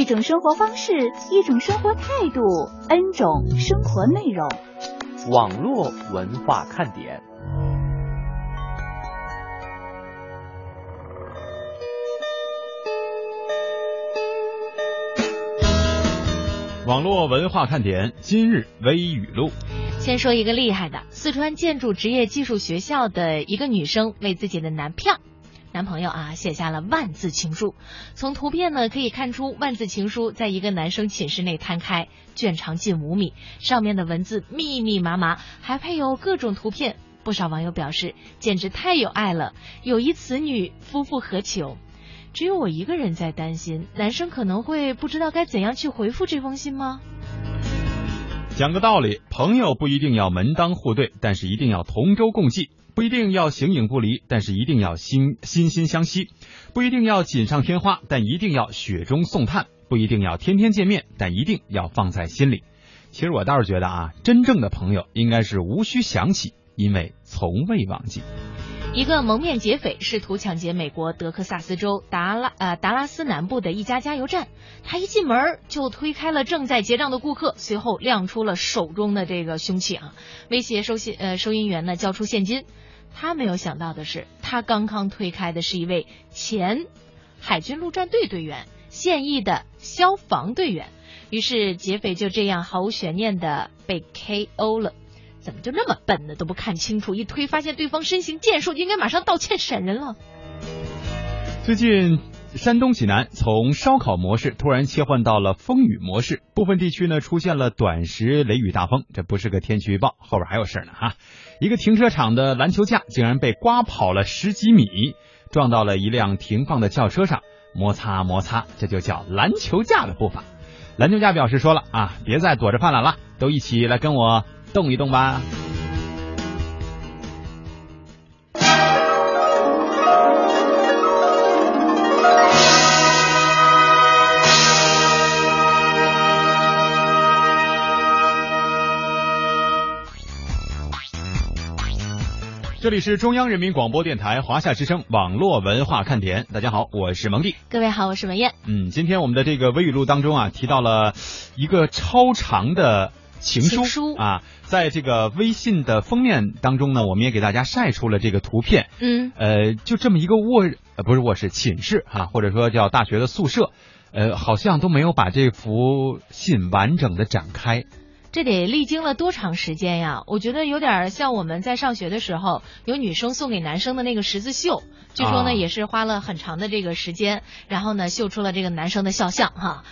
一种生活方式，一种生活态度，N 种生活内容。网络文化看点。网络文化看点今日微语录。先说一个厉害的，四川建筑职业技术学校的一个女生为自己的男票。男朋友啊，写下了万字情书。从图片呢可以看出，万字情书在一个男生寝室内摊开，卷长近五米，上面的文字密密麻麻，还配有各种图片。不少网友表示，简直太有爱了，友谊此女，夫复何求？只有我一个人在担心，男生可能会不知道该怎样去回复这封信吗？讲个道理，朋友不一定要门当户对，但是一定要同舟共济；不一定要形影不离，但是一定要心心心相惜；不一定要锦上添花，但一定要雪中送炭；不一定要天天见面，但一定要放在心里。其实我倒是觉得啊，真正的朋友应该是无需想起，因为从未忘记。一个蒙面劫匪试图抢劫美国德克萨斯州达拉呃达拉斯南部的一家加油站，他一进门就推开了正在结账的顾客，随后亮出了手中的这个凶器啊，威胁收信呃收银员呢交出现金。他没有想到的是，他刚刚推开的是一位前海军陆战队队员，现役的消防队员。于是劫匪就这样毫无悬念的被 KO 了。怎么就那么笨呢？都不看清楚，一推发现对方身形健硕，应该马上道歉闪人了。最近，山东济南从烧烤模式突然切换到了风雨模式，部分地区呢出现了短时雷雨大风。这不是个天气预报，后边还有事呢哈！一个停车场的篮球架竟然被刮跑了十几米，撞到了一辆停放的轿车上，摩擦摩擦，这就叫篮球架的步伐。篮球架表示说了啊，别再躲着犯懒了，都一起来跟我。动一动吧。这里是中央人民广播电台华夏之声网络文化看点，大家好，我是蒙蒂。各位好，我是文艳。嗯，今天我们的这个微语录当中啊，提到了一个超长的。情书，啊，在这个微信的封面当中呢，我们也给大家晒出了这个图片。嗯，呃，就这么一个卧，呃，不是卧室，寝室哈、啊，或者说叫大学的宿舍，呃，好像都没有把这幅信完整的展开。这得历经了多长时间呀？我觉得有点像我们在上学的时候，有女生送给男生的那个十字绣，据说呢、啊、也是花了很长的这个时间，然后呢绣出了这个男生的肖像哈。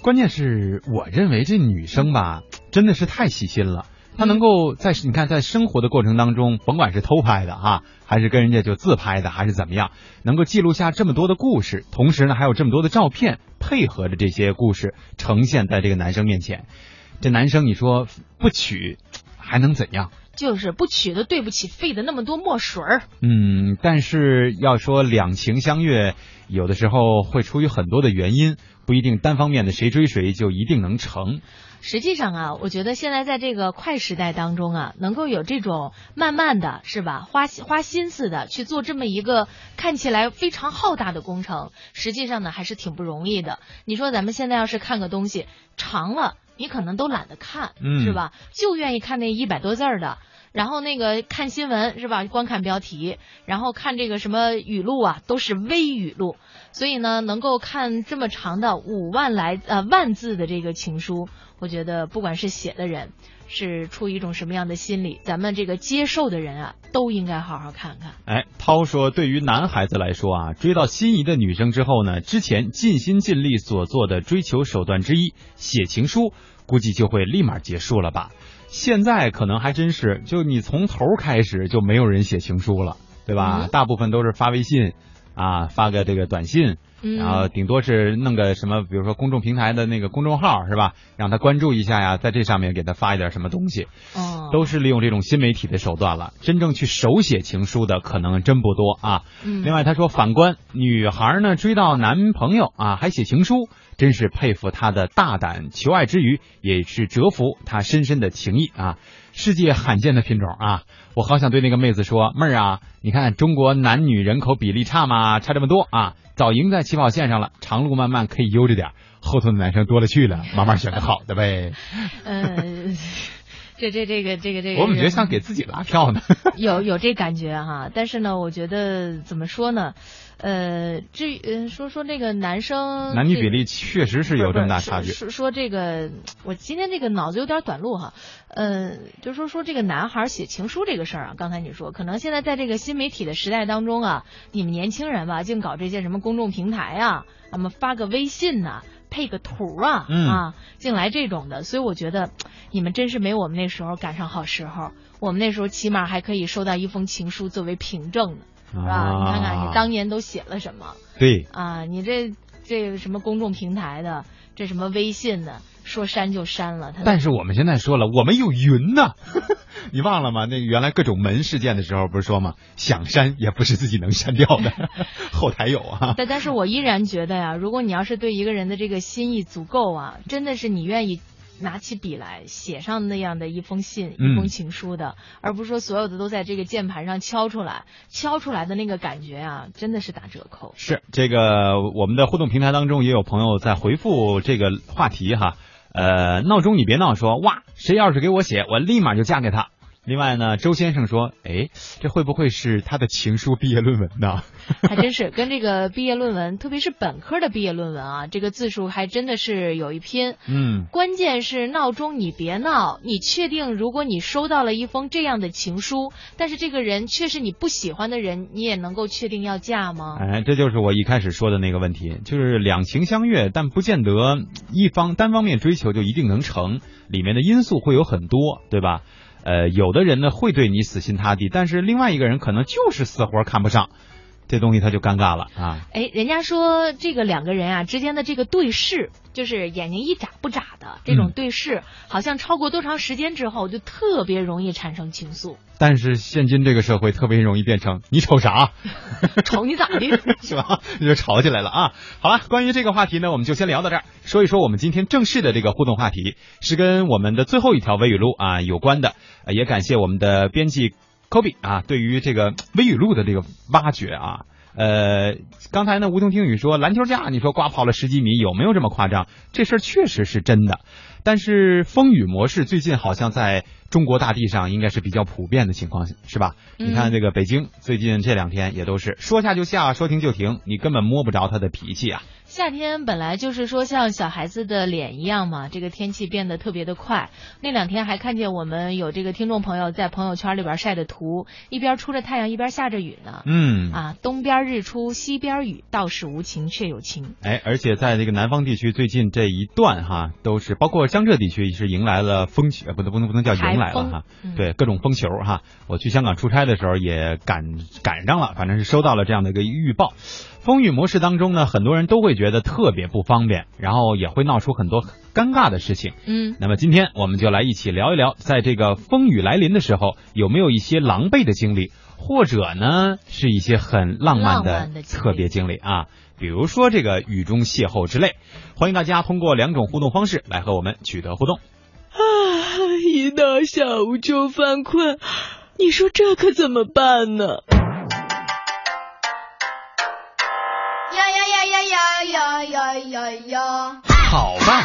关键是我认为这女生吧，真的是太细心了。她能够在你看在生活的过程当中，甭管是偷拍的哈，还是跟人家就自拍的，还是怎么样，能够记录下这么多的故事，同时呢还有这么多的照片配合着这些故事呈现在这个男生面前。这男生你说不娶还能怎样？就是不娶的对不起费的那么多墨水儿。嗯，但是要说两情相悦，有的时候会出于很多的原因，不一定单方面的谁追谁就一定能成。实际上啊，我觉得现在在这个快时代当中啊，能够有这种慢慢的是吧，花花心思的去做这么一个看起来非常浩大的工程，实际上呢还是挺不容易的。你说咱们现在要是看个东西长了。你可能都懒得看，嗯、是吧？就愿意看那一百多字儿的，然后那个看新闻是吧？光看标题，然后看这个什么语录啊，都是微语录。所以呢，能够看这么长的五万来呃万字的这个情书，我觉得不管是写的人是出于一种什么样的心理，咱们这个接受的人啊，都应该好好看看。哎，涛说，对于男孩子来说啊，追到心仪的女生之后呢，之前尽心尽力所做的追求手段之一写情书。估计就会立马结束了吧？现在可能还真是，就你从头开始就没有人写情书了，对吧？嗯、大部分都是发微信啊，发个这个短信，嗯然后顶多是弄个什么，比如说公众平台的那个公众号是吧？让他关注一下呀，在这上面给他发一点什么东西，哦，都是利用这种新媒体的手段了。真正去手写情书的可能真不多啊。嗯另外，他说，反观女孩呢，追到男朋友啊，还写情书，真是佩服她的大胆求爱之余，也是折服她深深的情谊啊。世界罕见的品种啊！我好想对那个妹子说，妹儿啊，你看中国男女人口比例差吗？差这么多啊，早赢在起跑线上了。长路漫漫可以悠着点，后头的男生多了去了，慢慢选个好的呗。嗯，这这这个这个这个，我怎么觉得像给自己拉票呢？有有这感觉哈，但是呢，我觉得怎么说呢？呃，至于呃说说那个男生男女比例确实是有这么大差距。说说这个，我今天这个脑子有点短路哈，呃，就说说这个男孩写情书这个事儿啊，刚才你说，可能现在在这个新媒体的时代当中啊，你们年轻人吧，净搞这些什么公众平台啊，那么发个微信呐、配个图啊，嗯啊，竟来这种的，所以我觉得 你们真是没我们那时候赶上好时候，我们那时候起码还可以收到一封情书作为凭证呢，是吧？你看看你当年都写了什么。对，啊，你这这什么公众平台的，这什么微信的，说删就删了，他但是我们现在说了，我们有云呐，你忘了吗？那原来各种门事件的时候不是说吗？想删也不是自己能删掉的，后台有啊。但但是我依然觉得呀，如果你要是对一个人的这个心意足够啊，真的是你愿意。拿起笔来写上那样的一封信、嗯一封情书的，而不是说所有的都在这个键盘上敲出来，敲出来的那个感觉啊，真的是打折扣。是这个，我们的互动平台当中也有朋友在回复这个话题哈。呃，闹钟你别闹说，哇，谁要是给我写，我立马就嫁给他。另外呢，周先生说，哎，这会不会是他的情书毕业论文呢？还真是跟这个毕业论文，特别是本科的毕业论文啊，这个字数还真的是有一拼。嗯，关键是闹钟，你别闹！你确定，如果你收到了一封这样的情书，但是这个人却是你不喜欢的人，你也能够确定要嫁吗？哎，这就是我一开始说的那个问题，就是两情相悦，但不见得一方单方面追求就一定能成，里面的因素会有很多，对吧？呃，有的人呢会对你死心塌地，但是另外一个人可能就是死活看不上，这东西他就尴尬了啊。哎，人家说这个两个人啊之间的这个对视，就是眼睛一眨不眨的这种嗯对视，好像超过多长时间之后，就特别容易产生情愫。但是现今这个社会特别容易变成你瞅啥，瞅你咋的？是吧？就吵起来了啊！好了，关于这个话题呢，我们就先聊到这儿。说一说我们今天正式的这个互动话题，是跟我们的最后一条微语录啊有关的。呃也感谢我们的编辑科比啊，对于这个微语录的这个挖掘啊。呃，刚才呢，梧桐听雨说篮球架，你说刮跑了十几米，有没有这么夸张？这事儿确实是真的，但是风雨模式最近好像在中国大地上应该是比较普遍的情况，是吧？你看嗯这个北京最近这两天也都是说下就下，说停就停，你根本摸不着他的脾气啊。夏天本来就是说像小孩子的脸一样嘛，这个天气变得特别的快。那两天还看见我们有这个听众朋友在朋友圈里边晒的图，一边出着太阳，一边下着雨呢。嗯，啊，东边日出西边雨，道是无晴却有晴。哎，而且在这个南方地区，最近这一段哈，都是包括江浙地区是迎来了风球，呃不能不能不能叫迎来了哈，嗯对各种风球哈。我去香港出差的时候也赶赶上了，反正是收到了这样的一个预报。风雨模式当中呢，很多人都会觉得特别不方便，然后也会闹出很多尴尬的事情。嗯，那么今天我们就来一起聊一聊，在这个风雨来临的时候，有没有一些狼狈的经历，或者呢是一些很浪漫的特别经历啊？比如说这个雨中邂逅之类，欢迎大家通过两种互动方式来和我们取得互动。啊，一到下午就犯困，你说这可怎么办呢？呀呀呀呀呀呀呀呀呀！好吧，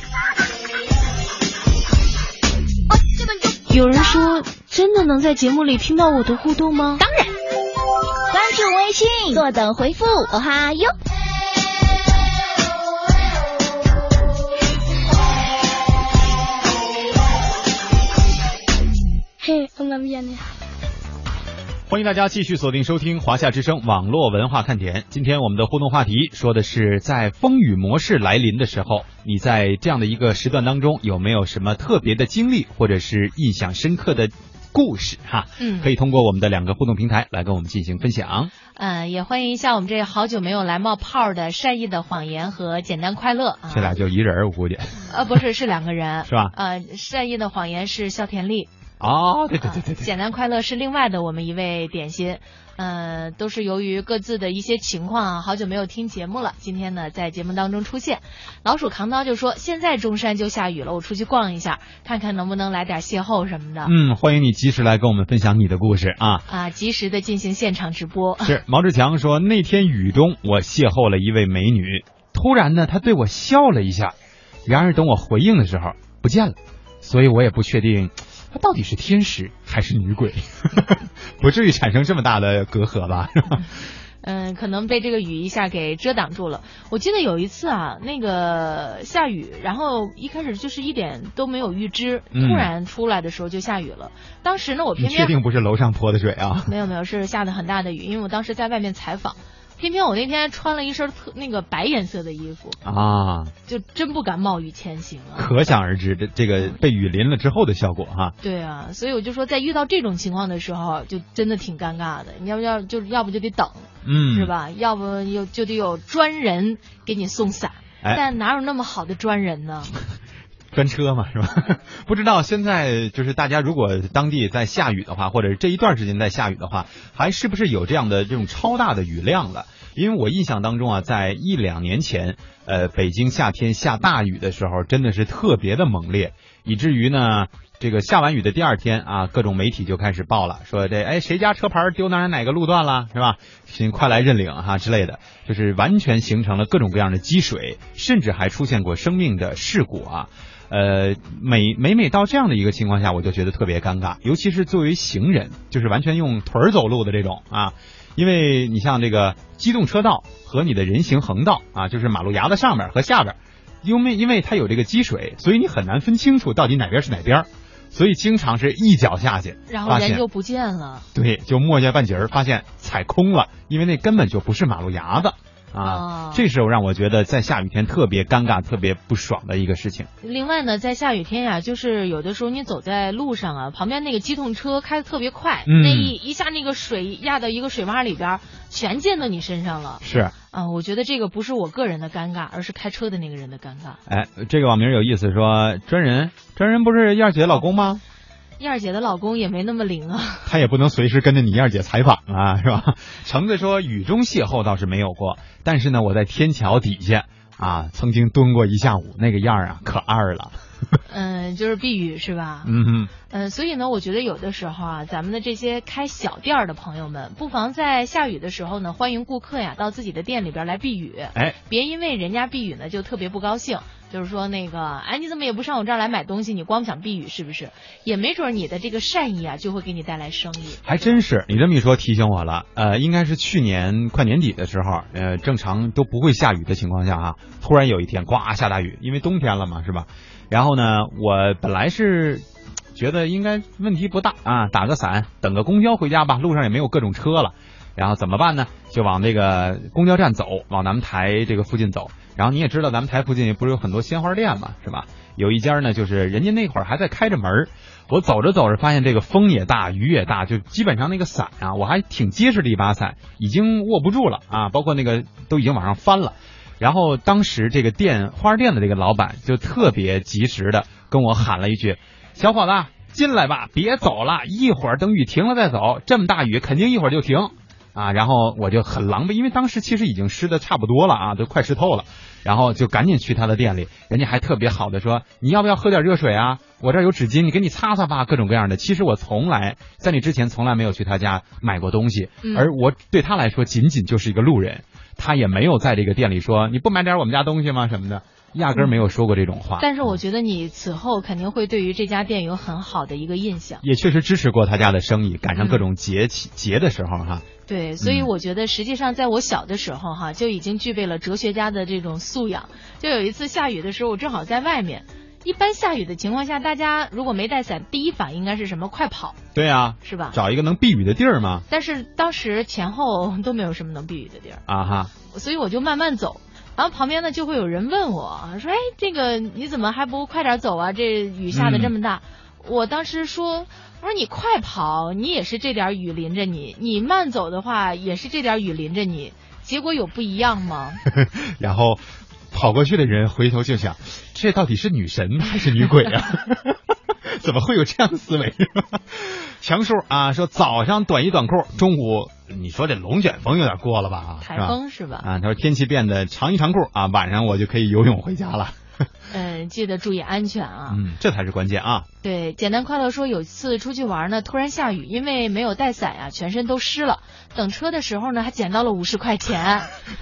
有人说，真的能在节目里听到我的互动吗？当然，关注微信，坐等回复，哈哟。嘿，我们演的。欢迎大家继续锁定收听华夏之声网络文化看点。今天我们的互动话题说的是，在风雨模式来临的时候，你在这样的一个时段当中有没有什么特别的经历，或者是印象深刻的故事？哈，嗯可以通过我们的两个互动平台来跟我们进行分享。嗯，也欢迎一下我们这好久没有来冒泡的善意的谎言和简单快乐啊。这俩就一人儿，我估计呃，不是，是两个人，是吧？呃，善意的谎言是肖田丽，哦，对对对对对，简单快乐是另外的我们一位点心。呃，都是由于各自的一些情况啊，好久没有听节目了。今天呢，在节目当中出现，老鼠扛刀就说：“现在中山就下雨了，我出去逛一下，看看能不能来点邂逅什么的。”嗯，欢迎你及时来跟我们分享你的故事啊。啊，及时的进行现场直播。是毛志强说，那天雨中我邂逅了一位美女，突然呢，她对我笑了一下，然而等我回应的时候不见了，所以我也不确定她到底是天使还是女鬼，不至于产生这么大的隔阂吧？嗯，可能被这个雨一下给遮挡住了。我记得有一次啊，那个下雨，然后一开始就是一点都没有预知，嗯突然出来的时候就下雨了。当时呢，我你偏偏确定不是楼上泼的水啊？没有没有是下的很大的雨，因为我当时在外面采访，偏偏我那天穿了一身特那个白颜色的衣服，啊，就真不敢冒雨前行啊。可想而知，这这个被雨淋了之后的效果哈。对啊，所以我就说，在遇到这种情况的时候，就真的挺尴尬的。你要不要就要不就得等，嗯，是？吧？要不有就得有专人给你送伞，哎但哪有那么好的专人呢？专车嘛，是吧？不知道现在就是大家如果当地在下雨的话，或者这一段时间在下雨的话，还是不是有这样的这种超大的雨量了？因为我印象当中啊，在一两年前，呃，北京夏天下大雨的时候，真的是特别的猛烈，以至于呢，这个下完雨的第二天啊，各种媒体就开始报了，说这哎谁家车牌丢哪哪个路段了，是吧？请快来认领哈之类的，就是完全形成了各种各样的积水，甚至还出现过生命的事故啊。呃，每每每到这样的一个情况下，我就觉得特别尴尬，尤其是作为行人，就是完全用腿儿走路的这种啊，因为你像这个机动车道和你的人行横道啊，就是马路牙子上边和下边，因为因为它有这个积水，所以你很难分清楚到底哪边是哪边，所以经常是一脚下去，然后人就不见了。对，就磨下半截儿，发现踩空了，因为那根本就不是马路牙子啊。哦这时候让我觉得在下雨天特别尴尬、特别不爽的一个事情。另外呢，在下雨天呀，就是有的时候你走在路上啊，旁边那个机动车开的特别快，嗯那一一下那个水压到一个水洼里边，全溅到你身上了。是，啊，我觉得这个不是我个人的尴尬，而是开车的那个人的尴尬。哎，这个网名有意思，说专人，专人不是燕儿姐老公吗？燕儿姐的老公也没那么灵啊。他也不能随时跟着你燕儿姐采访啊，是吧？橙子说雨中邂逅倒是没有过，但是呢，我在天桥底下啊，曾经蹲过一下午，那个样儿啊，可二了。嗯，就是避雨是吧？嗯嗯。嗯，所以呢，我觉得有的时候啊，咱们的这些开小店儿的朋友们，不妨在下雨的时候呢，欢迎顾客呀到自己的店里边来避雨。哎，别因为人家避雨呢就特别不高兴，就是说那个，哎，你怎么也不上我这儿来买东西？你光想避雨是不是？也没准你的这个善意啊，就会给你带来生意。还真是，你这么一说提醒我了，呃，应该是去年快年底的时候，呃，正常都不会下雨的情况下啊、突然有一天呱下大雨，因为冬天了嘛，是吧？然后呢，我本来是觉得应该问题不大啊，打个伞，等个公交回家吧，路上也没有各种车了，然后怎么办呢？就往那个公交站走，往咱们台这个附近走。然后你也知道，咱们台附近不是有很多鲜花店嘛，是吧？有一家呢，就是人家那会儿还在开着门我走着走着，发现这个风也大，雨也大，就基本上那个伞啊，我还挺结实的一把伞，已经握不住了啊，包括那个都已经往上翻了。然后当时这个店花店的这个老板就特别及时的跟我喊了一句：“小伙子，进来吧，别走了，一会儿等雨停了再走。这么大雨，肯定一会儿就停。”啊，然后我就很狼狈，因为当时其实已经湿的差不多了啊，都快湿透了，然后就赶紧去他的店里，人家还特别好的说，你要不要喝点热水啊？我这儿有纸巾，你给你擦擦吧，各种各样的。其实我从来在你之前从来没有去他家买过东西，嗯而我对他来说仅仅就是一个路人，他也没有在这个店里说你不买点我们家东西吗什么的，压根儿没有说过这种话。但是我觉得你此后肯定会对于这家店有很好的一个印象。也确实支持过他家的生意，赶上各种节气、节的时候哈。对，所以嗯我觉得实际上在我小的时候哈，就已经具备了哲学家的这种素养。就有一次下雨的时候，我正好在外面，一般下雨的情况下，大家如果没带伞，第一反应应该是什么？快跑，对啊，是吧？找一个能避雨的地儿嘛。但是当时前后都没有什么能避雨的地儿啊哈，所以我就慢慢走。然后旁边呢就会有人问我说：“哎，这个你怎么还不快点走啊？这雨下的这么大。”我当时说：“我说你快跑，你也是这点雨淋着你；你慢走的话，也是这点雨淋着你。结果有不一样吗？” 然后。跑过去的人回头就想，这到底是女神还是女鬼啊？怎么会有这样的思维？强叔啊，说早上短衣短裤，中午你说这龙卷风有点过了吧？台风是吧？啊，他说天气变得长衣长裤啊，晚上我就可以游泳回家了。嗯，记得注意安全啊。嗯，这才是关键啊。对，简单快乐说，有一次出去玩呢，突然下雨，因为没有带伞呀，全身都湿了。等车的时候呢，还捡到了五十块钱。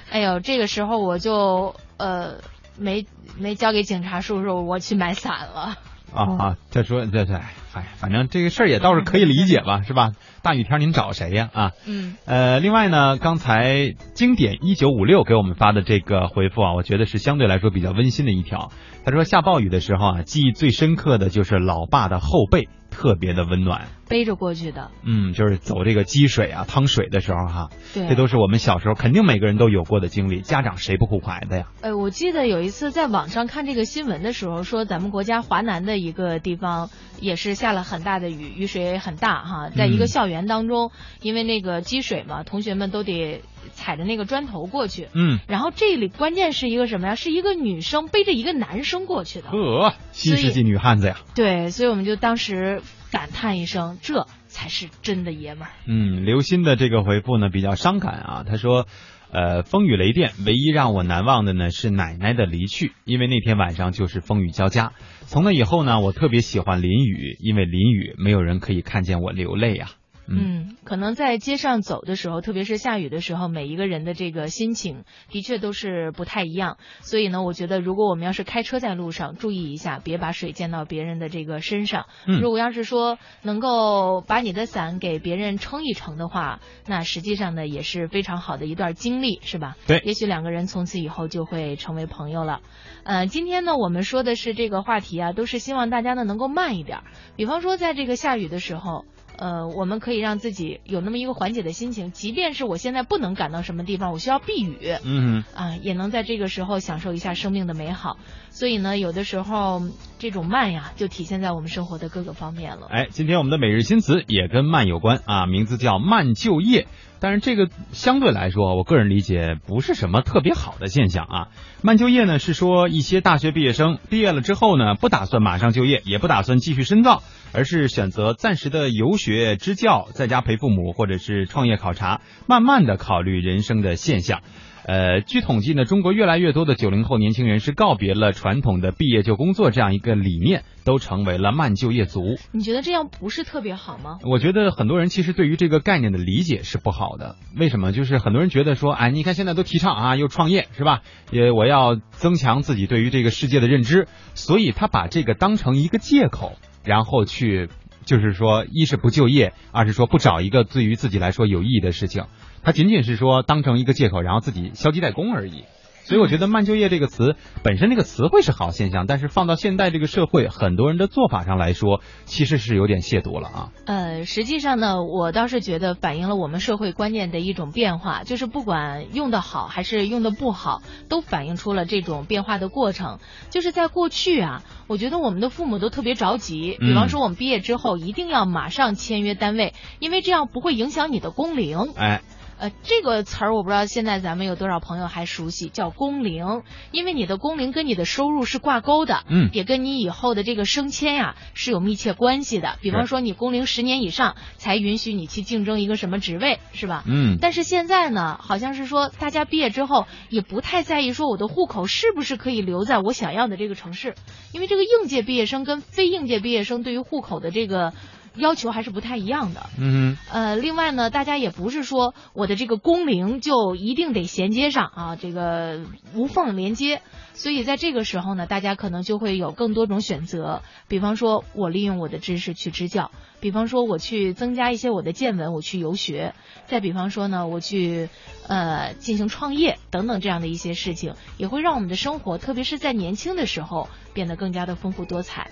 哎呦，这个时候我就。呃，没没交给警察叔叔，我去买伞了。啊啊，他说这这，哎，反正这个事儿也倒是可以理解吧，是吧？大雨天您找谁呀？啊，嗯，呃，另外呢，刚才经典一九五六给我们发的这个回复啊，我觉得是相对来说比较温馨的一条。他说下暴雨的时候啊，记忆最深刻的就是老爸的后背。特别的温暖，背着过去的，嗯，就是走这个积水啊、趟水的时候哈，对，这都是我们小时候肯定每个人都有过的经历，家长谁不护孩子呀？哎，我记得有一次在网上看这个新闻的时候，说咱们国家华南的一个地方也是下了很大的雨，雨水很大哈，在一个校园当中，因为那个积水嘛，同学们都得。踩着那个砖头过去，嗯，然后这里关键是一个什么呀？是一个女生背着一个男生过去的，呃，新世纪女汉子呀。对，所以我们就当时感叹一声，这才是真的爷们儿。嗯，刘鑫的这个回复呢比较伤感啊，他说，呃，风雨雷电，唯一让我难忘的呢是奶奶的离去，因为那天晚上就是风雨交加。从那以后呢，我特别喜欢淋雨，因为淋雨没有人可以看见我流泪啊。嗯，可能在街上走的时候，特别是下雨的时候，每一个人的这个心情的确都是不太一样。所以呢，我觉得如果我们要是开车在路上，注意一下，别把水溅到别人的这个身上。如果要是说能够把你的伞给别人撑一撑的话，那实际上呢也是非常好的一段经历，是吧？对，也许两个人从此以后就会成为朋友了。呃，今天呢，我们说的是这个话题啊，都是希望大家呢能够慢一点。比方说，在这个下雨的时候。呃，我们可以让自己有那么一个缓解的心情，即便是我现在不能赶到什么地方，我需要避雨，嗯，啊，也能在这个时候享受一下生命的美好。所以呢，有的时候这种慢呀，就体现在我们生活的各个方面了。哎，今天我们的每日新词也跟慢有关啊，名字叫慢就业。但是这个相对来说，我个人理解不是什么特别好的现象啊。慢就业呢，是说一些大学毕业生毕业了之后呢，不打算马上就业，也不打算继续深造，而是选择暂时的游学、支教，在家陪父母，或者是创业考察，慢慢的考虑人生的现象。呃，据统计呢，中国越来越多的九零后年轻人是告别了传统的毕业就工作这样一个理念，都成为了慢就业族。你觉得这样不是特别好吗？我觉得很多人其实对于这个概念的理解是不好的。为什么？就是很多人觉得说，哎，你看现在都提倡啊，又创业是吧？也我要增强自己对于这个世界的认知，所以他把这个当成一个借口，然后去就是说，一是不就业，二是说不找一个对于自己来说有意义的事情。他仅仅是说当成一个借口，然后自己消极怠工而已。所以我觉得“慢就业”这个词本身这个词汇是好现象，但是放到现代这个社会，很多人的做法上来说，其实是有点亵渎了啊。呃，实际上呢，我倒是觉得反映了我们社会观念的一种变化，就是不管用的好还是用的不好，都反映出了这种变化的过程。就是在过去啊，我觉得我们的父母都特别着急，比方说我们毕业之后一定要马上签约单位，因为这样不会影响你的工龄。哎。呃，这个词儿我不知道现在咱们有多少朋友还熟悉，叫工龄，因为你的工龄跟你的收入是挂钩的，嗯，也跟你以后的这个升迁呀是有密切关系的。比方说你工龄十年以上才允许你去竞争一个什么职位，是吧？嗯。但是现在呢，好像是说大家毕业之后也不太在意说我的户口是不是可以留在我想要的这个城市，因为这个应届毕业生跟非应届毕业生对于户口的这个。要求还是不太一样的。嗯呃，另外呢，大家也不是说我的这个工龄就一定得衔接上啊，这个无缝连接。所以在这个时候呢，大家可能就会有更多种选择。比方说，我利用我的知识去支教；比方说，我去增加一些我的见闻，我去游学；再比方说呢，我去呃进行创业等等这样的一些事情，也会让我们的生活，特别是在年轻的时候，变得更加的丰富多彩。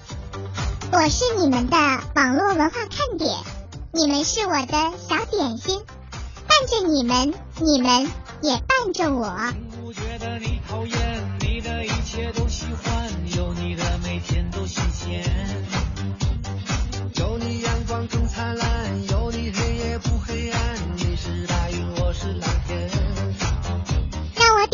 我是你们的网络文化看点，你们是我的小点心，伴着你们，你们也伴着我。不觉得你讨厌，你的一切都喜欢，有你的每天都新鲜。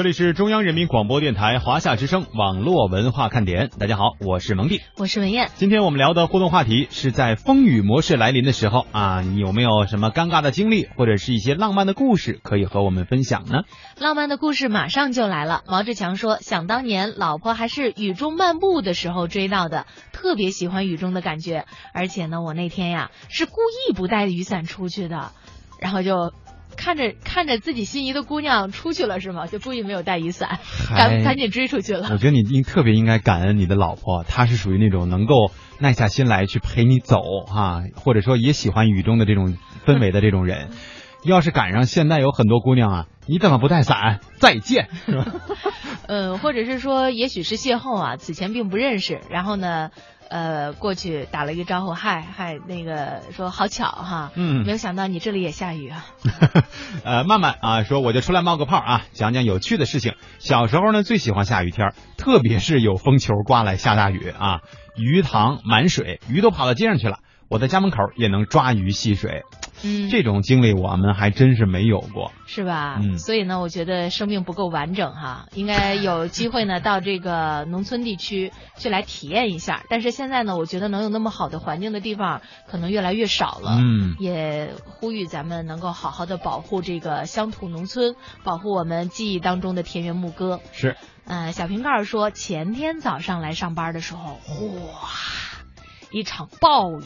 这里是中央人民广播电台华夏之声网络文化看点。大家好，我是蒙蒂，我是文燕。今天我们聊的互动话题是在风雨模式来临的时候啊，你有没有什么尴尬的经历，或者是一些浪漫的故事可以和我们分享呢？浪漫的故事马上就来了。毛志强说，想当年老婆还是雨中漫步的时候追到的，特别喜欢雨中的感觉。而且呢，我那天呀是故意不带雨伞出去的，然后就。看着看着自己心仪的姑娘出去了是吗？就故意没有带雨伞，赶赶紧追出去了。我觉得你应特别应该感恩你的老婆，她是属于那种能够耐下心来去陪你走哈、或者说也喜欢雨中的这种氛围的这种人。要是赶上现在有很多姑娘啊，你怎么不带伞？再见，是吧？呃，或者是说，也许是邂逅啊，此前并不认识，然后呢，呃，过去打了一个招呼，嗨嗨，那个说好巧哈，嗯没有想到你这里也下雨啊。呃，曼曼啊，说我就出来冒个泡啊，讲讲有趣的事情。小时候呢，最喜欢下雨天，特别是有风球刮来下大雨啊，鱼塘满水，鱼都跑到街上去了，我在家门口也能抓鱼戏水。嗯，这种经历我们还真是没有过。是吧？嗯所以呢，我觉得生命不够完整哈，应该有机会呢到这个农村地区去来体验一下。但是现在呢，我觉得能有那么好的环境的地方可能越来越少了。嗯也呼吁咱们能够好好的保护这个乡土农村，保护我们记忆当中的田园牧歌。是，呃，小瓶盖说，前天早上来上班的时候，哗，一场暴雨，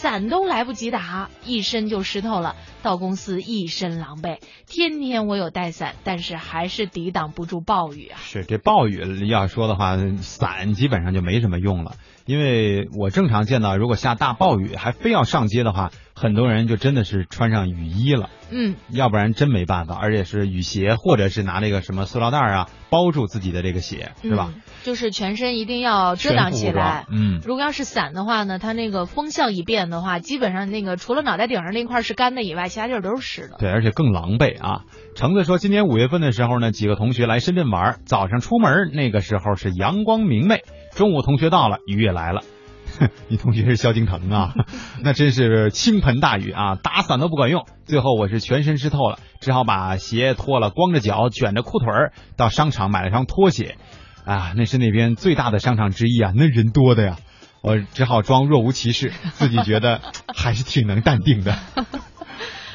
伞都来不及打，一身就湿透了。到公司一身狼狈，天天我有带伞，但是还是抵挡不住暴雨啊。是这暴雨要说的话，伞基本上就没什么用了。因为我正常见到，如果下大暴雨还非要上街的话，很多人就真的是穿上雨衣了，嗯，要不然真没办法。而且是雨鞋，或者是拿那个什么塑料袋啊包住自己的这个鞋，是吧？嗯就是全身一定要遮挡起来。嗯，如果要是伞的话呢，它那个风向一变的话，基本上那个除了脑袋顶上那块是干的以外，其他地儿都是湿的。对，而且更狼狈啊。橙子说，今年五月份的时候呢，几个同学来深圳玩，早上出门那个时候是阳光明媚，中午同学到了，雨也来了。你同学是萧敬腾啊，那真是倾盆大雨啊，打伞都不管用。最后我是全身湿透了，只好把鞋脱了，光着脚卷着裤腿儿到商场买了双拖鞋。啊，那是那边最大的商场之一啊，那人多的呀。我只好装若无其事，自己觉得还是挺能淡定的。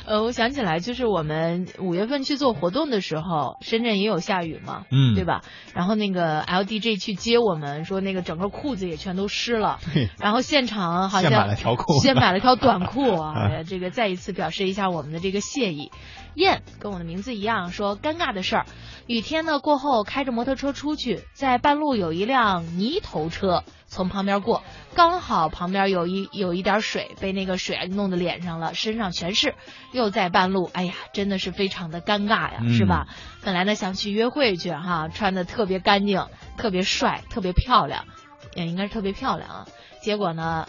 呃，我想起来，就是我们五月份去做活动的时候，深圳也有下雨嘛，嗯对吧？然后那个 LDJ 去接我们，说那个整个裤子也全都湿了，嘿然后现场好像先买了条裤先买了条 短裤啊，这个再一次表示一下我们的这个谢意。燕跟我的名字一样，说尴尬的事儿，雨天呢过后开着摩托车出去，在半路有一辆泥头车从旁边过，刚好旁边有一有一点水，被那个水弄得脸上了，身上全是，又在半路，哎呀，真的是非常的尴尬呀，嗯是吧？本来呢想去约会去哈，穿的特别干净，特别帅，特别漂亮，也应该是特别漂亮啊，结果呢。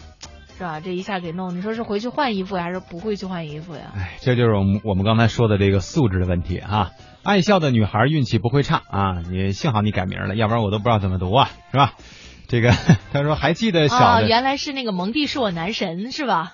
是吧？这一下给弄，你说是回去换衣服呀，还是不会去换衣服呀？哎，这就是我们我们刚才说的这个素质的问题啊。爱笑的女孩运气不会差啊，你幸好你改名了，要不然我都不知道怎么读啊，是吧？这个 他说还记得小哦，原来是那个蒙蒂是我男神是吧？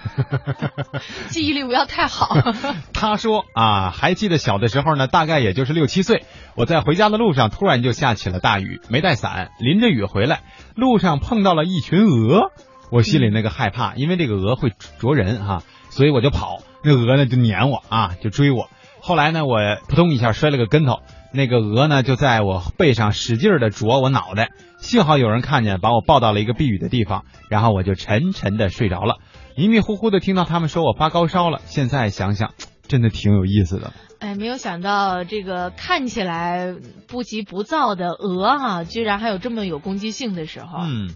记忆力不要太好。他说啊，还记得小的时候呢，大概也就是六七岁，我在回家的路上突然就下起了大雨，没带伞，淋着雨回来，路上碰到了一群鹅，我心里那个害怕，因为这个鹅会啄人哈、所以我就跑，那鹅呢就撵我啊，就追我。后来呢，我扑通一下摔了个跟头，那个鹅呢就在我背上使劲的啄我脑袋，幸好有人看见，把我抱到了一个避雨的地方，然后我就沉沉的睡着了。迷迷糊糊的听到他们说我发高烧了，现在想想 真的挺有意思的。哎，没有想到这个看起来不急不躁的鹅哈、居然还有这么有攻击性的时候。嗯，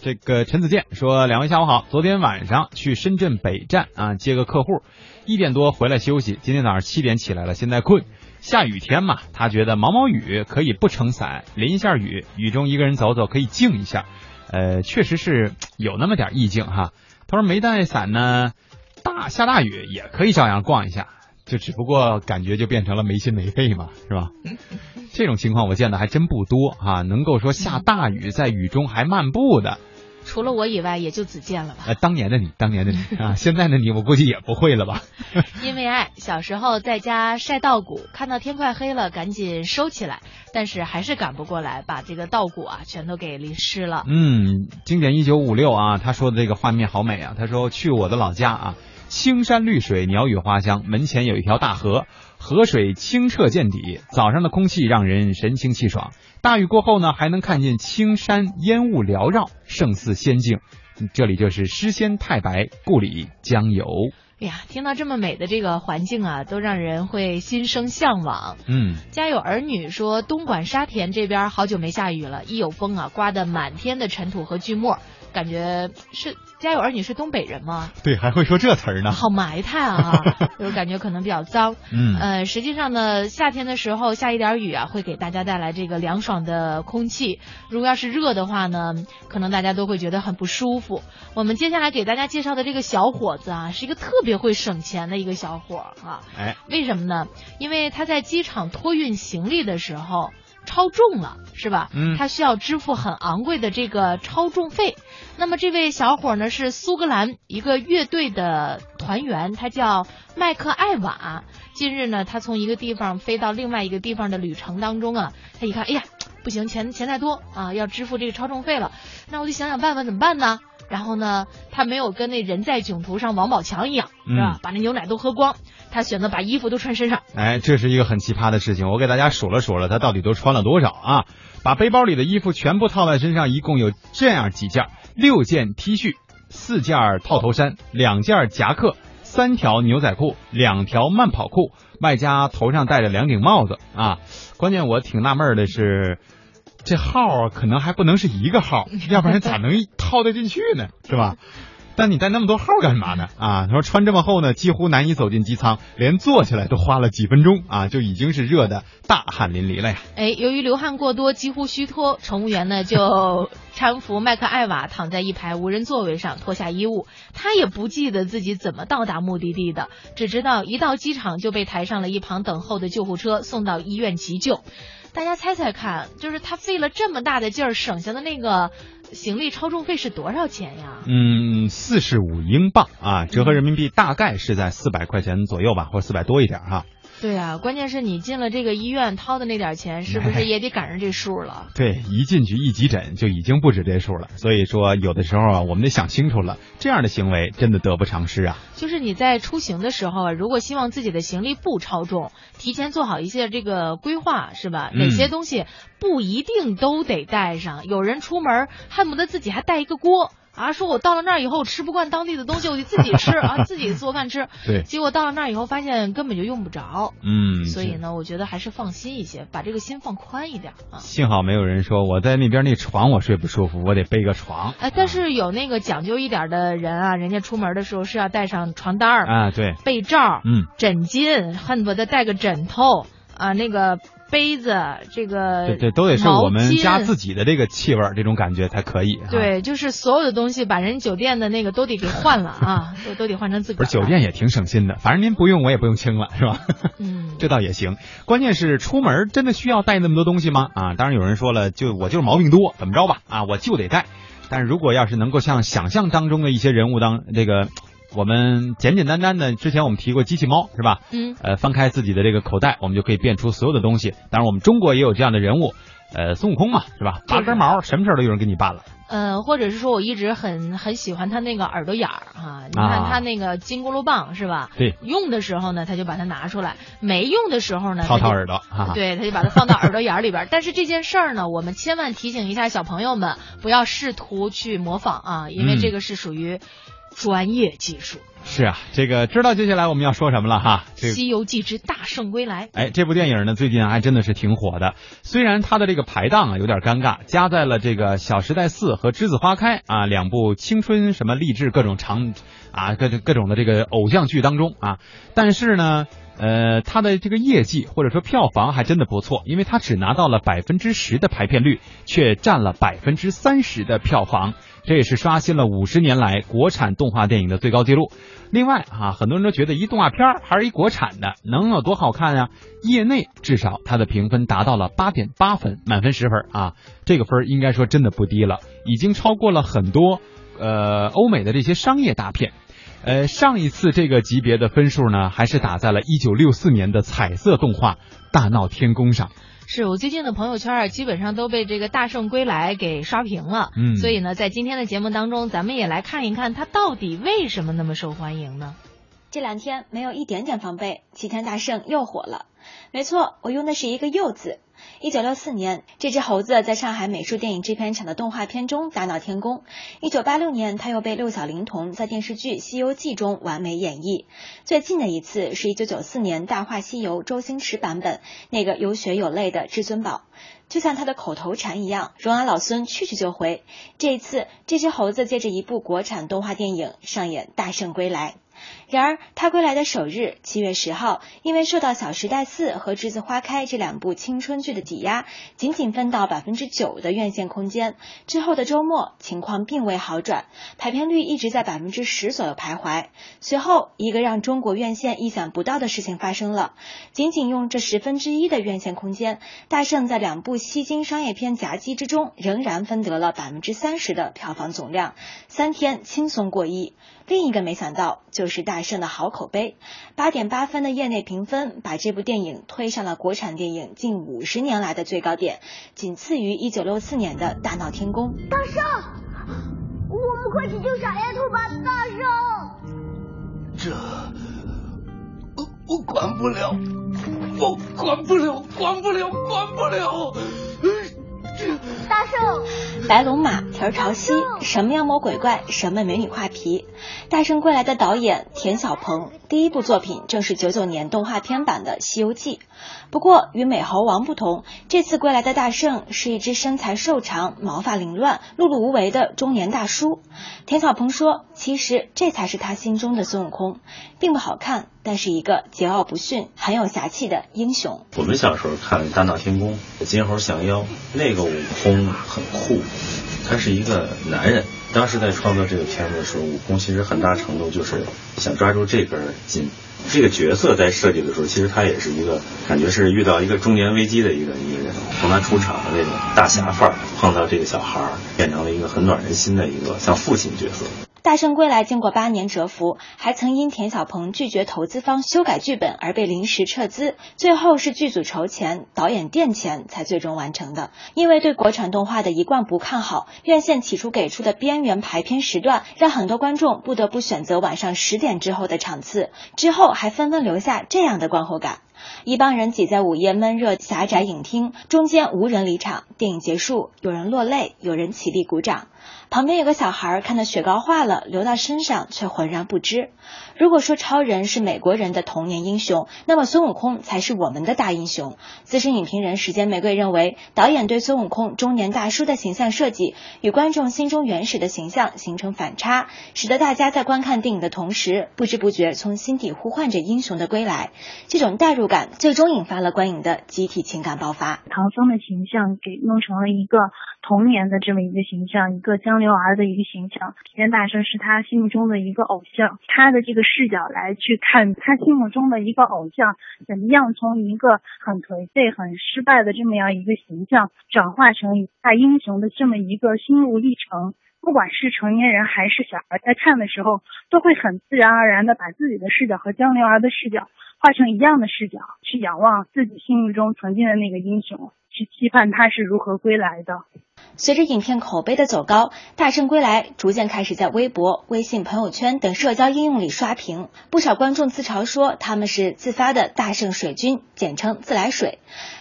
这个陈子健说：“两位下午好，昨天晚上去深圳北站啊接个客户，一点多回来休息，今天早上七点起来了，现在困。下雨天嘛，他觉得毛毛雨可以不撑伞，淋一下雨，雨中一个人走走可以静一下，呃，确实是有那么点意境哈。他说没带伞呢，大下大雨也可以照样逛一下，就只不过感觉就变成了没心没肺嘛，是吧？这种情况我见的还真不多啊，能够说下大雨在雨中还漫步的，除了我以外，也就子健了吧。呃，当年的你，当年的你 啊，现在的你我估计也不会了吧？因为爱，小时候在家晒稻谷，看到天快黑了，赶紧收起来，但是还是赶不过来，把这个稻谷啊全都给淋湿了。嗯，经典一九五六啊，他说的这个画面好美啊。他说去我的老家啊，青山绿水，鸟语花香，门前有一条大河，河水清澈见底，早上的空气让人神清气爽。大雨过后呢，还能看见青山烟雾缭绕，胜似仙境。这里就是诗仙太白，故里江油。哎呀，听到这么美的这个环境啊，都让人会心生向往。嗯，家有儿女说，东莞沙田这边好久没下雨了，一有风啊，刮得满天的尘土和锯末，感觉是家有儿女是东北人吗？对，还会说这词儿呢。好埋汰啊，就是感觉可能比较脏。嗯呃，实际上呢，夏天的时候下一点雨啊，会给大家带来这个凉爽的空气。如果要是热的话呢，可能大家都会觉得很不舒服。我们接下来给大家介绍的这个小伙子啊，是一个特别会省钱的一个小伙儿啊。哎，为什么呢？因为他在机场托运行李的时候超重了，是吧？嗯他需要支付很昂贵的这个超重费。那么这位小伙呢是苏格兰一个乐队的团员，他叫麦克艾瓦。近日呢，他从一个地方飞到另外一个地方的旅程当中啊，他一看，哎呀，不行，钱钱太多啊，要支付这个超重费了。那我就想想办法怎么办呢？然后呢，他没有跟那人在囧途上王宝强一样，是吧？嗯把那牛奶都喝光，他选择把衣服都穿身上。哎，这是一个很奇葩的事情，我给大家数了数了，他到底都穿了多少啊？把背包里的衣服全部套在身上，一共有这样几件：六件 T 恤，四件套头衫，两件夹克，三条牛仔裤，两条慢跑裤，外加头上戴着两顶帽子啊。关键我挺纳闷的是，这号啊可能还不能是一个号，要不然咋能套得进去呢？是吧？但你带那么多号干嘛呢？啊，他说穿这么厚呢，几乎难以走进机舱，连坐起来都花了几分钟啊，就已经是热的大汗淋漓了呀。哎，由于流汗过多，几乎虚脱，乘务员呢就搀扶麦克艾瓦躺在一排无人座位上，脱下衣物。他也不记得自己怎么到达目的地的，只知道一到机场就被抬上了一旁等候的救护车，送到医院急救。大家猜猜看，就是他费了这么大的劲儿省下的那个行李超重费是多少钱呀？嗯，四十五英镑啊，折合人民币大概是在四百块钱左右吧，或者四百多一点哈、对啊，关键是你进了这个医院掏的那点钱，是不是也得赶上这数了？对，一进去一急诊就已经不止这数了。所以说，有的时候啊，我们得想清楚了，这样的行为真的得不偿失啊。就是你在出行的时候啊，如果希望自己的行李不超重，提前做好一些这个规划，是吧？嗯哪些东西不一定都得带上？有人出门恨不得自己还带一个锅。啊，说我到了那儿以后吃不惯当地的东西，我就自己吃啊，自己做饭吃。对结果到了那儿以后，发现根本就用不着。嗯，所以呢，我觉得还是放心一些，把这个心放宽一点啊。幸好没有人说我在那边那床我睡不舒服，我得背个床哎，但是有那个讲究一点的人啊，人家出门的时候是要带上床单儿、啊。对，被罩、嗯，枕巾，恨不得带个枕头啊，那个杯子，这个对对，都得是我们家自己的这个气味儿，这种感觉才可以、啊。，对，就是所有的东西，把人酒店的那个都得给换了啊，都都得换成自个不。是酒店也挺省心的，反正您不用我也不用清了，是吧？嗯，这倒也行。关键是出门真的需要带那么多东西吗？啊，当然有人说了，就我就是毛病多，怎么着吧？啊，我就得带。但是如果要是能够像想象当中的一些人物当这个我们简简单单的，之前我们提过机器猫是吧？嗯，呃，翻开自己的这个口袋，我们就可以变出所有的东西。当然，我们中国也有这样的人物，呃，孙悟空嘛，是吧？拔根毛，什么事儿都有人给你办了。呃，或者是说我一直很很喜欢他那个耳朵眼儿啊，你看他那个金箍噜棒是吧？对，用的时候呢，他就把它拿出来；没用的时候呢，掏掏耳朵，对，他就把它放到耳朵眼儿里边。但是这件事儿呢，我们千万提醒一下小朋友们，不要试图去模仿啊，因为这个是属于专业技术。是啊，这个知道接下来我们要说什么了哈，《西游记之大圣归来》。哎，这部电影呢，最近还真的是挺火的。虽然它的这个排档啊有点尴尬，夹在了这个《小时代四》和《栀子花开》啊两部青春什么励志各种长啊各各种的这个偶像剧当中啊，但是呢，呃，它的这个业绩或者说票房还真的不错，因为它只拿到了百分之十的排片率，却占了百分之三十的票房。这也是刷新了五十年来国产动画电影的最高纪录。另外啊，很多人都觉得一动画片还是一国产的，能有多好看呀？业内至少它的评分达到了八点八分，满分十分啊，这个分应该说真的不低了，已经超过了很多呃欧美的这些商业大片。呃，上一次这个级别的分数呢，还是打在了一九六四年的彩色动画《大闹天宫》上。是我最近的朋友圈啊，基本上都被这个《大圣归来》给刷屏了。嗯，所以呢，在今天的节目当中，咱们也来看一看它到底为什么那么受欢迎呢？这两天没有一点点防备，齐天大圣又火了。没错，我用的是一个“又”字。一九六四年，这只猴子在上海美术电影制片厂的动画片中大闹天宫。一九八六年，他又被六小龄童在电视剧《西游记》中完美演绎。最近的一次是一九九四年《大话西游》周星驰版本，那个有血有泪的至尊宝，就像他的口头禅一样，容俺老孙去去就回。这一次，这只猴子借着一部国产动画电影上演《大圣归来》。然而，他归来的首日，七月十号，因为受到《小时代四》和《栀子花开》这两部青春剧的挤压，仅仅分到百分之九的院线空间。之后的周末，情况并未好转，排片率一直在百分之十左右徘徊。随后，一个让中国院线意想不到的事情发生了：仅仅用这十分之一的院线空间，大圣在两部吸金商业片夹击之中，仍然分得了百分之三十的票房总量，三天轻松过亿。另一个没想到就是大圣的好口碑，八点八分的业内评分，把这部电影推上了国产电影近五十年来的最高点，仅次于一九六四年的大闹天宫。大圣，我们快去救傻丫头吧！大圣，这我我管不了，我管不了，管不了，管不了。大圣，白龙马、条朝西，什么妖魔鬼怪，什么美女画皮。大圣归来的导演田晓鹏，第一部作品正是九九年动画片版的《西游记》。不过与美猴王不同，这次归来的大圣是一只身材瘦长、毛发凌乱、碌碌无为的中年大叔。田晓鹏说：“其实这才是他心中的孙悟空，并不好看，但是一个桀骜不驯、很有侠气的英雄。”我们小时候看《大闹天宫》，金猴降妖，那个悟空很酷，他是一个男人。当时在创作这个片子的时候，悟空其实很大程度就是想抓住这根筋。这个角色在设计的时候，其实他也是一个感觉是遇到一个中年危机的一个一个人，从他出场的那种大侠范儿，碰到这个小孩儿，变成了一个很暖人心的一个像父亲角色。大圣归来经过八年蛰伏，还曾因田晓鹏拒绝投资方修改剧本而被临时撤资，最后是剧组筹钱、导演垫钱才最终完成的。因为对国产动画的一贯不看好，院线起初给出的边缘排片时段，让很多观众不得不选择晚上十点之后的场次，之后还纷纷留下这样的观后感。一帮人挤在午夜闷热狭窄影厅，中间无人离场。电影结束，有人落泪，有人起立鼓掌。旁边有个小孩看到雪糕化了，流到身上却浑然不知。如果说超人是美国人的童年英雄，那么孙悟空才是我们的大英雄。资深影评人时间玫瑰认为，导演对孙悟空中年大叔的形象设计与观众心中原始的形象形成反差，使得大家在观看电影的同时，不知不觉从心底呼唤着英雄的归来。这种代入感最终引发了观影的集体情感爆发。唐僧的形象给弄成了一个童年的这么一个形象，一个江流儿的一个形象。齐天大圣是他心目中的一个偶像，他的这个视角来去看他心目中的一个偶像，怎么样从一个很颓废、很失败的这么样一个形象，转化成大英雄的这么一个心路历程。不管是成年人还是小孩，在看的时候都会很自然而然的把自己的视角和江流儿的视角画成一样的视角，去仰望自己心目中曾经的那个英雄，去期盼他是如何归来的。随着影片口碑的走高，《大圣归来》逐渐开始在微博、微信朋友圈等社交应用里刷屏。不少观众自嘲说他们是自发的大圣水军，简称自来水。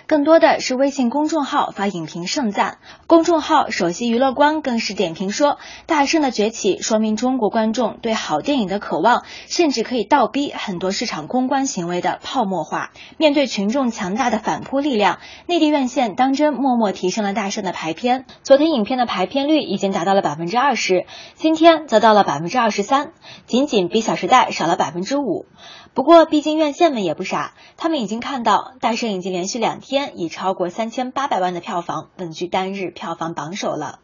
更多的是微信公众号发影评盛赞。公众号首席娱乐官更是点评说，大圣的崛起说明中国观众对好电影的渴望，甚至可以倒逼很多市场公关行为的泡沫化。面对群众强大的反扑力量，内地院线当真默默提升了大圣的排片。昨天影片的排片率已经达到了百分之二十，今天则到了百分之二十三，仅仅比《小时代》少了百分之五。不过，毕竟院线们也不傻，他们已经看到《大圣》已经连续两天以超过三千八百万的票房稳居单日票房榜首了。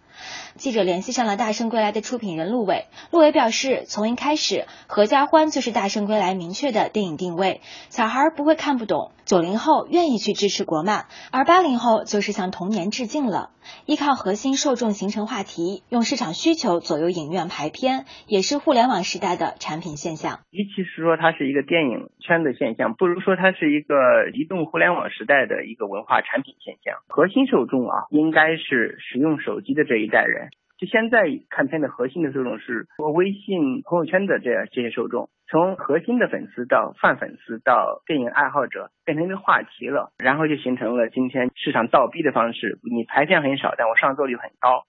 记者联系上了《大圣归来》的出品人陆伟，陆伟表示，从一开始，合家欢就是《大圣归来》明确的电影定位，小孩不会看不懂，九零后愿意去支持国漫，而八零后就是向童年致敬了。依靠核心受众形成话题，用市场需求左右影院排片，也是互联网时代的产品现象。与其是说它是一个电影圈的现象，不如说它是一个移动互联网时代的一个文化产品现象。核心受众啊，应该是使用手机的这一代人。就现在看片的核心的受众是微信朋友圈的这这些受众，从核心的粉丝到泛粉丝到电影爱好者，变成一个话题了，然后就形成了今天市场倒逼的方式。你排片很少，但我上座率很高。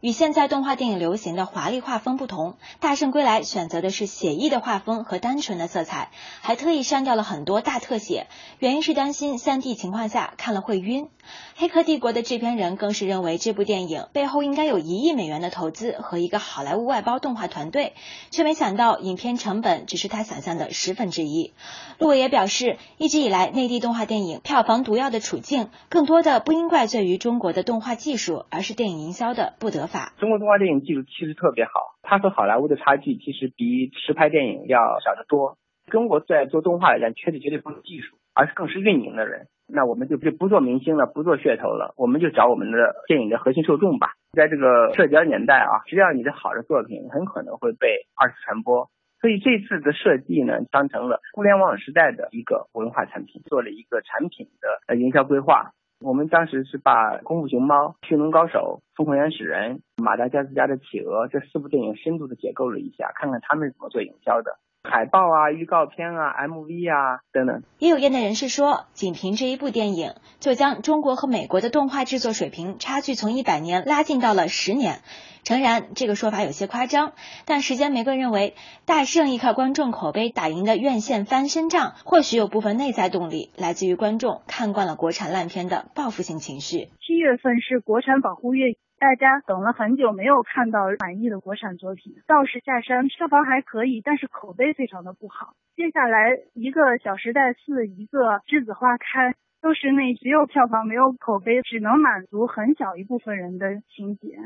与现在动画电影流行的华丽画风不同，《大圣归来》选择的是写意的画风和单纯的色彩，还特意删掉了很多大特写，原因是担心 3D 情况下看了会晕。《黑客帝国》的制片人更是认为这部电影背后应该有一亿美元的投资和一个好莱坞外包动画团队，却没想到影片成本只是他想象的十分之一。陆伟也表示，一直以来内地动画电影票房毒药的处境，更多的不应怪罪于中国的动画技术，而是电影营销的不得。中国动画电影技术其实特别好，它和好莱坞的差距其实比实拍电影要小得多。中国在做动画来讲，缺的绝对不是技术，而是更是运营的人。那我们就就不做明星了，不做噱头了，我们就找我们的电影的核心受众吧。在这个社交年代啊，只要你的好的作品很可能会被二次传播，所以这次的设计呢，当成了互联网时代的一个文化产品，做了一个产品的营销规划。我们当时是把《功夫熊猫》《驯龙高手》《疯狂原始人》《马达加斯加的企鹅》这四部电影深度的解构了一下，看看他们是怎么做营销的，海报啊、预告片啊、MV 啊等等。也有业内人士说，仅凭这一部电影，就将中国和美国的动画制作水平差距从一百年拉近到了十年。诚然，这个说法有些夸张，但时间玫瑰认为，大圣依靠观众口碑打赢的院线翻身仗，或许有部分内在动力来自于观众看惯了国产烂片的报复性情绪。七月份是国产保护月，大家等了很久，没有看到满意的国产作品。道士下山票房还可以，但是口碑非常的不好。接下来一个《小时代四》，一个《栀子花开》，都是那只有票房没有口碑，只能满足很小一部分人的情节。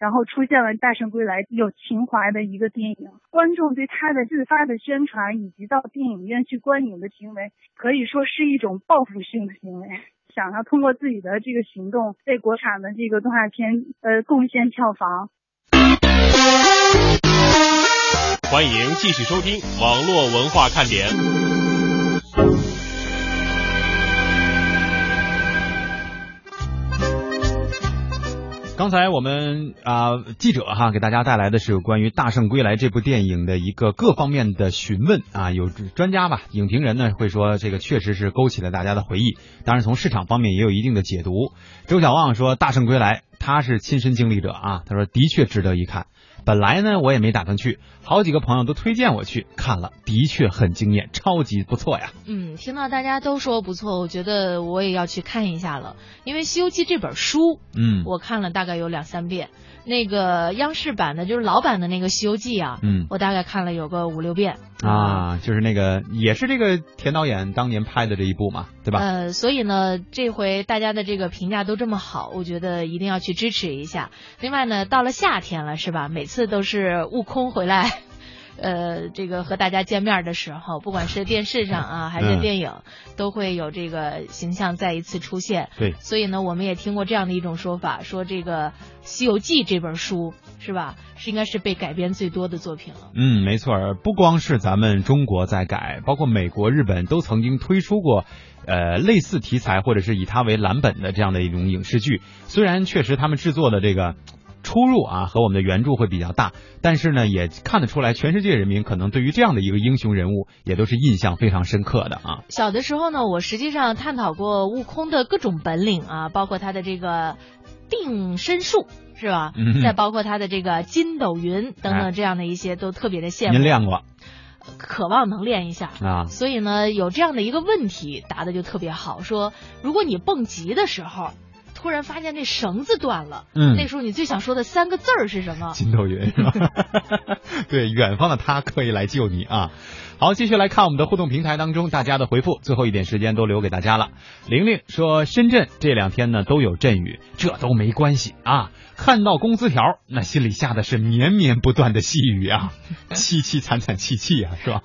然后出现了《大圣归来》有情怀的一个电影，观众对他的自发的宣传以及到电影院去观影的行为，可以说是一种报复性的行为，想要通过自己的这个行动，为国产的这个动画片呃贡献票房。欢迎继续收听网络文化看点。刚才我们啊记者哈给大家带来的是有关于《大圣归来》这部电影的一个各方面的询问啊，有专家吧，影评人呢会说这个确实是勾起了大家的回忆，当然从市场方面也有一定的解读。周小旺说《大圣归来》他是亲身经历者啊，他说的确值得一看。本来呢，我也没打算去，好几个朋友都推荐我去看了，的确很惊艳，超级不错呀。嗯，听到大家都说不错，我觉得我也要去看一下了，因为《西游记》这本书，嗯，我看了大概有两三遍。那个央视版的，就是老版的那个《西游记》啊，嗯，我大概看了有个五六遍啊，就是那个也是这个田导演当年拍的这一部嘛，对吧？呃，所以呢，这回大家的这个评价都这么好，我觉得一定要去支持一下。另外呢，到了夏天了，是吧？每次都是悟空回来。呃，这个和大家见面的时候，不管是电视上啊，还是电影，都会有这个形象再一次出现。对，所以呢，我们也听过这样的一种说法，说这个《西游记》这本书是吧，是应该是被改编最多的作品了。嗯，没错，不光是咱们中国在改，包括美国、日本都曾经推出过。呃，类似题材或者是以它为蓝本的这样的一种影视剧，虽然确实他们制作的这个出入啊和我们的原著会比较大，但是呢，也看得出来，全世界人民可能对于这样的一个英雄人物也都是印象非常深刻的啊。小的时候呢，我实际上探讨过悟空的各种本领啊，包括他的这个定身术是吧？嗯再包括他的这个筋斗云等等这样的一些，都特别的羡慕。您练过？渴望能练一下啊，所以呢，有这样的一个问题答的就特别好，说如果你蹦极的时候，突然发现那绳子断了，嗯那时候你最想说的三个字儿是什么？筋斗云是吧？对，远方的他可以来救你啊！好，继续来看我们的互动平台当中大家的回复，最后一点时间都留给大家了。玲玲说，深圳这两天呢都有阵雨，这都没关系啊。看到工资条，那心里下的是绵绵不断的细雨啊，凄凄惨惨戚戚啊，是吧？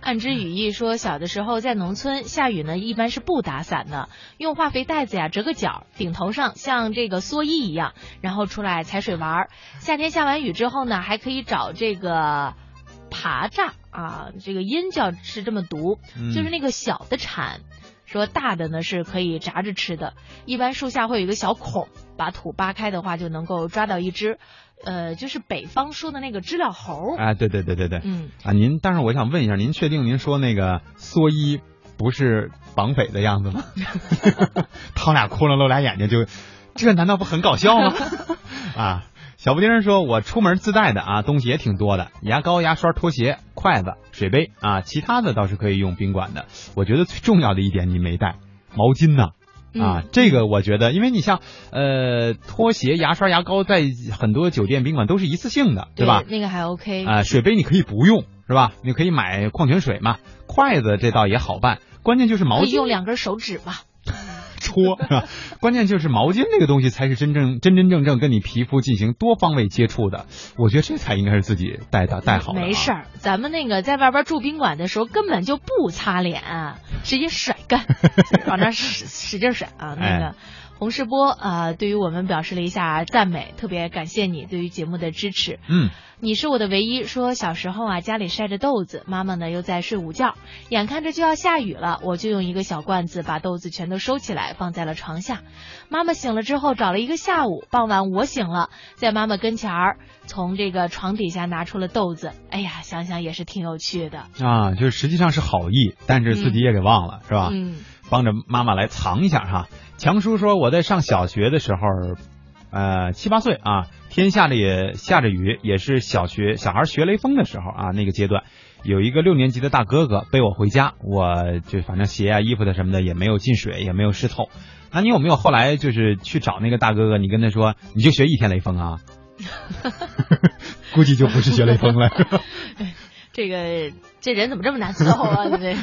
暗之语意说，小的时候在农村下雨呢，一般是不打伞的，用化肥袋子呀折个角，顶头上像这个蓑衣一样，然后出来踩水玩儿。夏天下完雨之后呢，还可以找这个爬蚱啊，这个音叫是这么读，嗯就是那个小的蝉。说大的呢是可以炸着吃的，一般树下会有一个小孔，把土扒开的话就能够抓到一只，呃，就是北方说的那个知了猴。啊，对对对对对，嗯啊，您，但是我想问一下，您确定您说那个蓑衣不是绑匪的样子吗？掏俩窟窿露俩眼睛就，这难道不很搞笑吗？啊，小布丁说，我出门自带的啊，东西也挺多的，牙膏、牙刷、拖鞋、筷子、水杯啊，其他的倒是可以用宾馆的。我觉得最重要的一点你没带毛巾呢。啊，这个我觉得，因为你像呃拖鞋、牙刷、牙膏，在很多酒店宾馆都是一次性的，对吧？那个还 OK 啊、水杯你可以不用，是吧？你可以买矿泉水嘛。筷子这倒也好办，关键就是毛可以巾用两根手指吧。搓，是吧？关键就是毛巾这个东西才是真正真真正正跟你皮肤进行多方位接触的，我觉得这才应该是自己带的带好的、啊。没事儿，咱们那个在外边住宾馆的时候根本就不擦脸，直接甩干，往那使使劲甩啊！那个。哎洪世波啊、呃，对于我们表示了一下赞美，特别感谢你对于节目的支持。嗯，你是我的唯一。说小时候啊，家里晒着豆子，妈妈呢又在睡午觉，眼看着就要下雨了，我就用一个小罐子把豆子全都收起来，放在了床下。妈妈醒了之后找了一个下午，傍晚我醒了，在妈妈跟前儿从这个床底下拿出了豆子。哎呀，想想也是挺有趣的啊，就是实际上是好意，但是自己也给忘了，嗯、是吧？嗯，帮着妈妈来藏一下哈。强叔说我在上小学的时候，呃七八岁啊，天下着也下着雨，也是小学小孩学雷锋的时候啊，那个阶段，有一个六年级的大哥哥背我回家，我就反正鞋啊衣服的什么的也没有进水，也没有湿透。那你有没有后来就是去找那个大哥哥，你跟他说你就学一天雷锋啊？估计就不是学雷锋了。这个这人怎么这么难伺候啊？这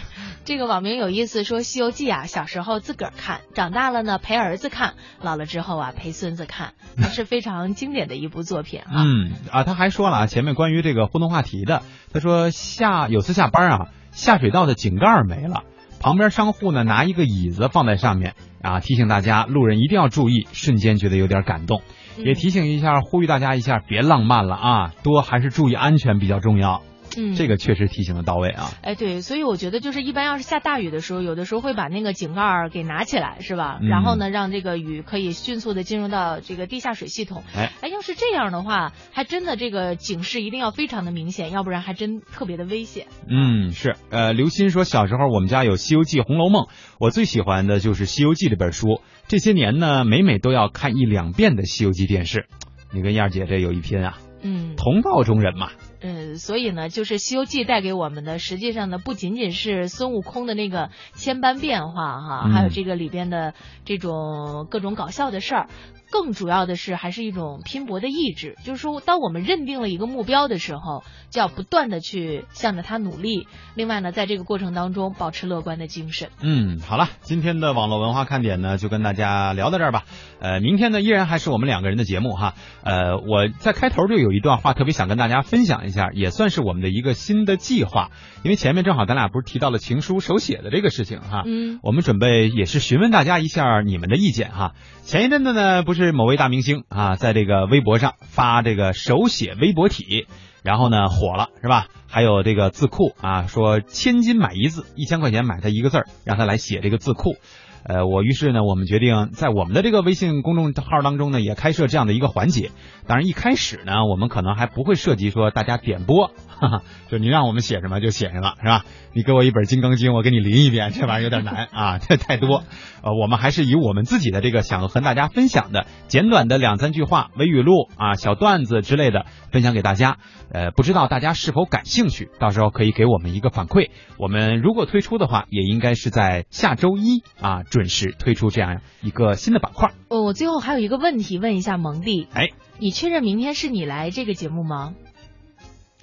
这个网名有意思，说《西游记》啊，小时候自个儿看，长大了呢陪儿子看，老了之后啊陪孙子看，还是非常经典的一部作品啊。嗯啊，他还说了啊，前面关于这个互动话题的，他说下有次下班啊，下水道的井盖没了，旁边商户呢拿一个椅子放在上面啊，提醒大家路人一定要注意，瞬间觉得有点感动，也提醒一下，呼吁大家一下，别浪漫了啊，多还是注意安全比较重要。嗯，这个确实提醒的到位啊。哎，对，所以我觉得就是一般要是下大雨的时候，有的时候会把那个井盖儿给拿起来，是吧？嗯、然后呢，让这个雨可以迅速的进入到这个地下水系统。哎，哎，要是这样的话，还真的这个警示一定要非常的明显，要不然还真特别的危险。嗯，是。呃，刘鑫说，小时候我们家有《西游记》《红楼梦》，我最喜欢的就是《西游记》这本书。这些年呢，每每都要看一两遍的《西游记》电视。你跟燕儿姐这有一拼啊。嗯，同道中人嘛。嗯，所以呢，就是《西游记》带给我们的，实际上呢，不仅仅是孙悟空的那个千般变化哈，嗯、还有这个里边的这种各种搞笑的事儿。更主要的是，还是一种拼搏的意志。就是说，当我们认定了一个目标的时候，就要不断的去向着它努力。另外呢，在这个过程当中，保持乐观的精神。嗯，好了，今天的网络文化看点呢，就跟大家聊到这儿吧。呃，明天呢，依然还是我们两个人的节目哈。呃，我在开头就有一段话特别想跟大家分享一下。一下，也算是我们的一个新的计划。因为前面正好咱俩不是提到了情书手写的这个事情哈，嗯，我们准备也是询问大家一下你们的意见哈。前一阵子呢，不是某位大明星啊，在这个微博上发这个手写微博体，然后呢火了是吧？还有这个字库啊，说千金买一字，一千块钱买他一个字儿，让他来写这个字库。呃，我于是呢，我们决定在我们的这个微信公众号当中呢，也开设这样的一个环节。当然，一开始呢，我们可能还不会涉及说大家点播，哈哈，就你让我们写什么就写什么，是吧？你给我一本《金刚经》，我给你临一遍，这玩意儿有点难啊，这太多。呃，我们还是以我们自己的这个想和大家分享的简短的两三句话、微语录啊、小段子之类的分享给大家。呃，不知道大家是否感兴趣？到时候可以给我们一个反馈。我们如果推出的话，也应该是在下周一啊准时推出这样一个新的板块。哦，我最后还有一个问题问一下蒙蒂，哎，你确认明天是你来这个节目吗？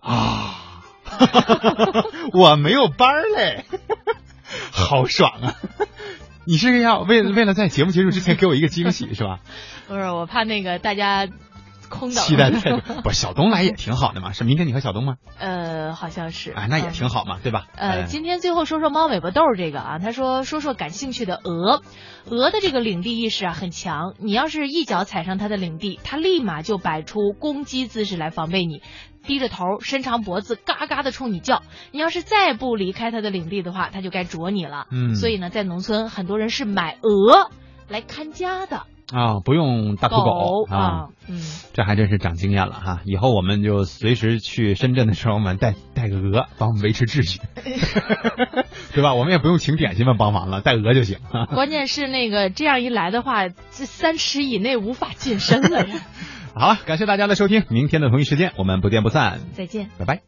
啊，我没有班儿嘞，好爽啊！你是要为为了在节目结束之前给我一个惊喜是吧？不是，我怕那个大家空等。期待太多，不是小东来也挺好的嘛？是明天你和小东吗？呃，好像是。哎，那也挺好嘛，对吧？呃，今天最后说说猫尾巴豆这个啊，他说说说感兴趣的鹅，鹅的这个领地意识啊很强，你要是一脚踩上它的领地，它立马就摆出攻击姿势来防备你。低着头，伸长脖子，嘎嘎的冲你叫。你要是再不离开它的领地的话，它就该啄你了。嗯，所以呢，在农村，很多人是买鹅来看家的啊，不用大土狗啊。嗯，这还真是长经验了哈。以后我们就随时去深圳的时候，我们带带个鹅，帮我们维持秩序，对吧？我们也不用请点心们帮忙了，带鹅就行。关键是那个这样一来的话，这三尺以内无法近身了呀。好了，感谢大家的收听，明天的同一时间我们不见不散。再见，拜拜。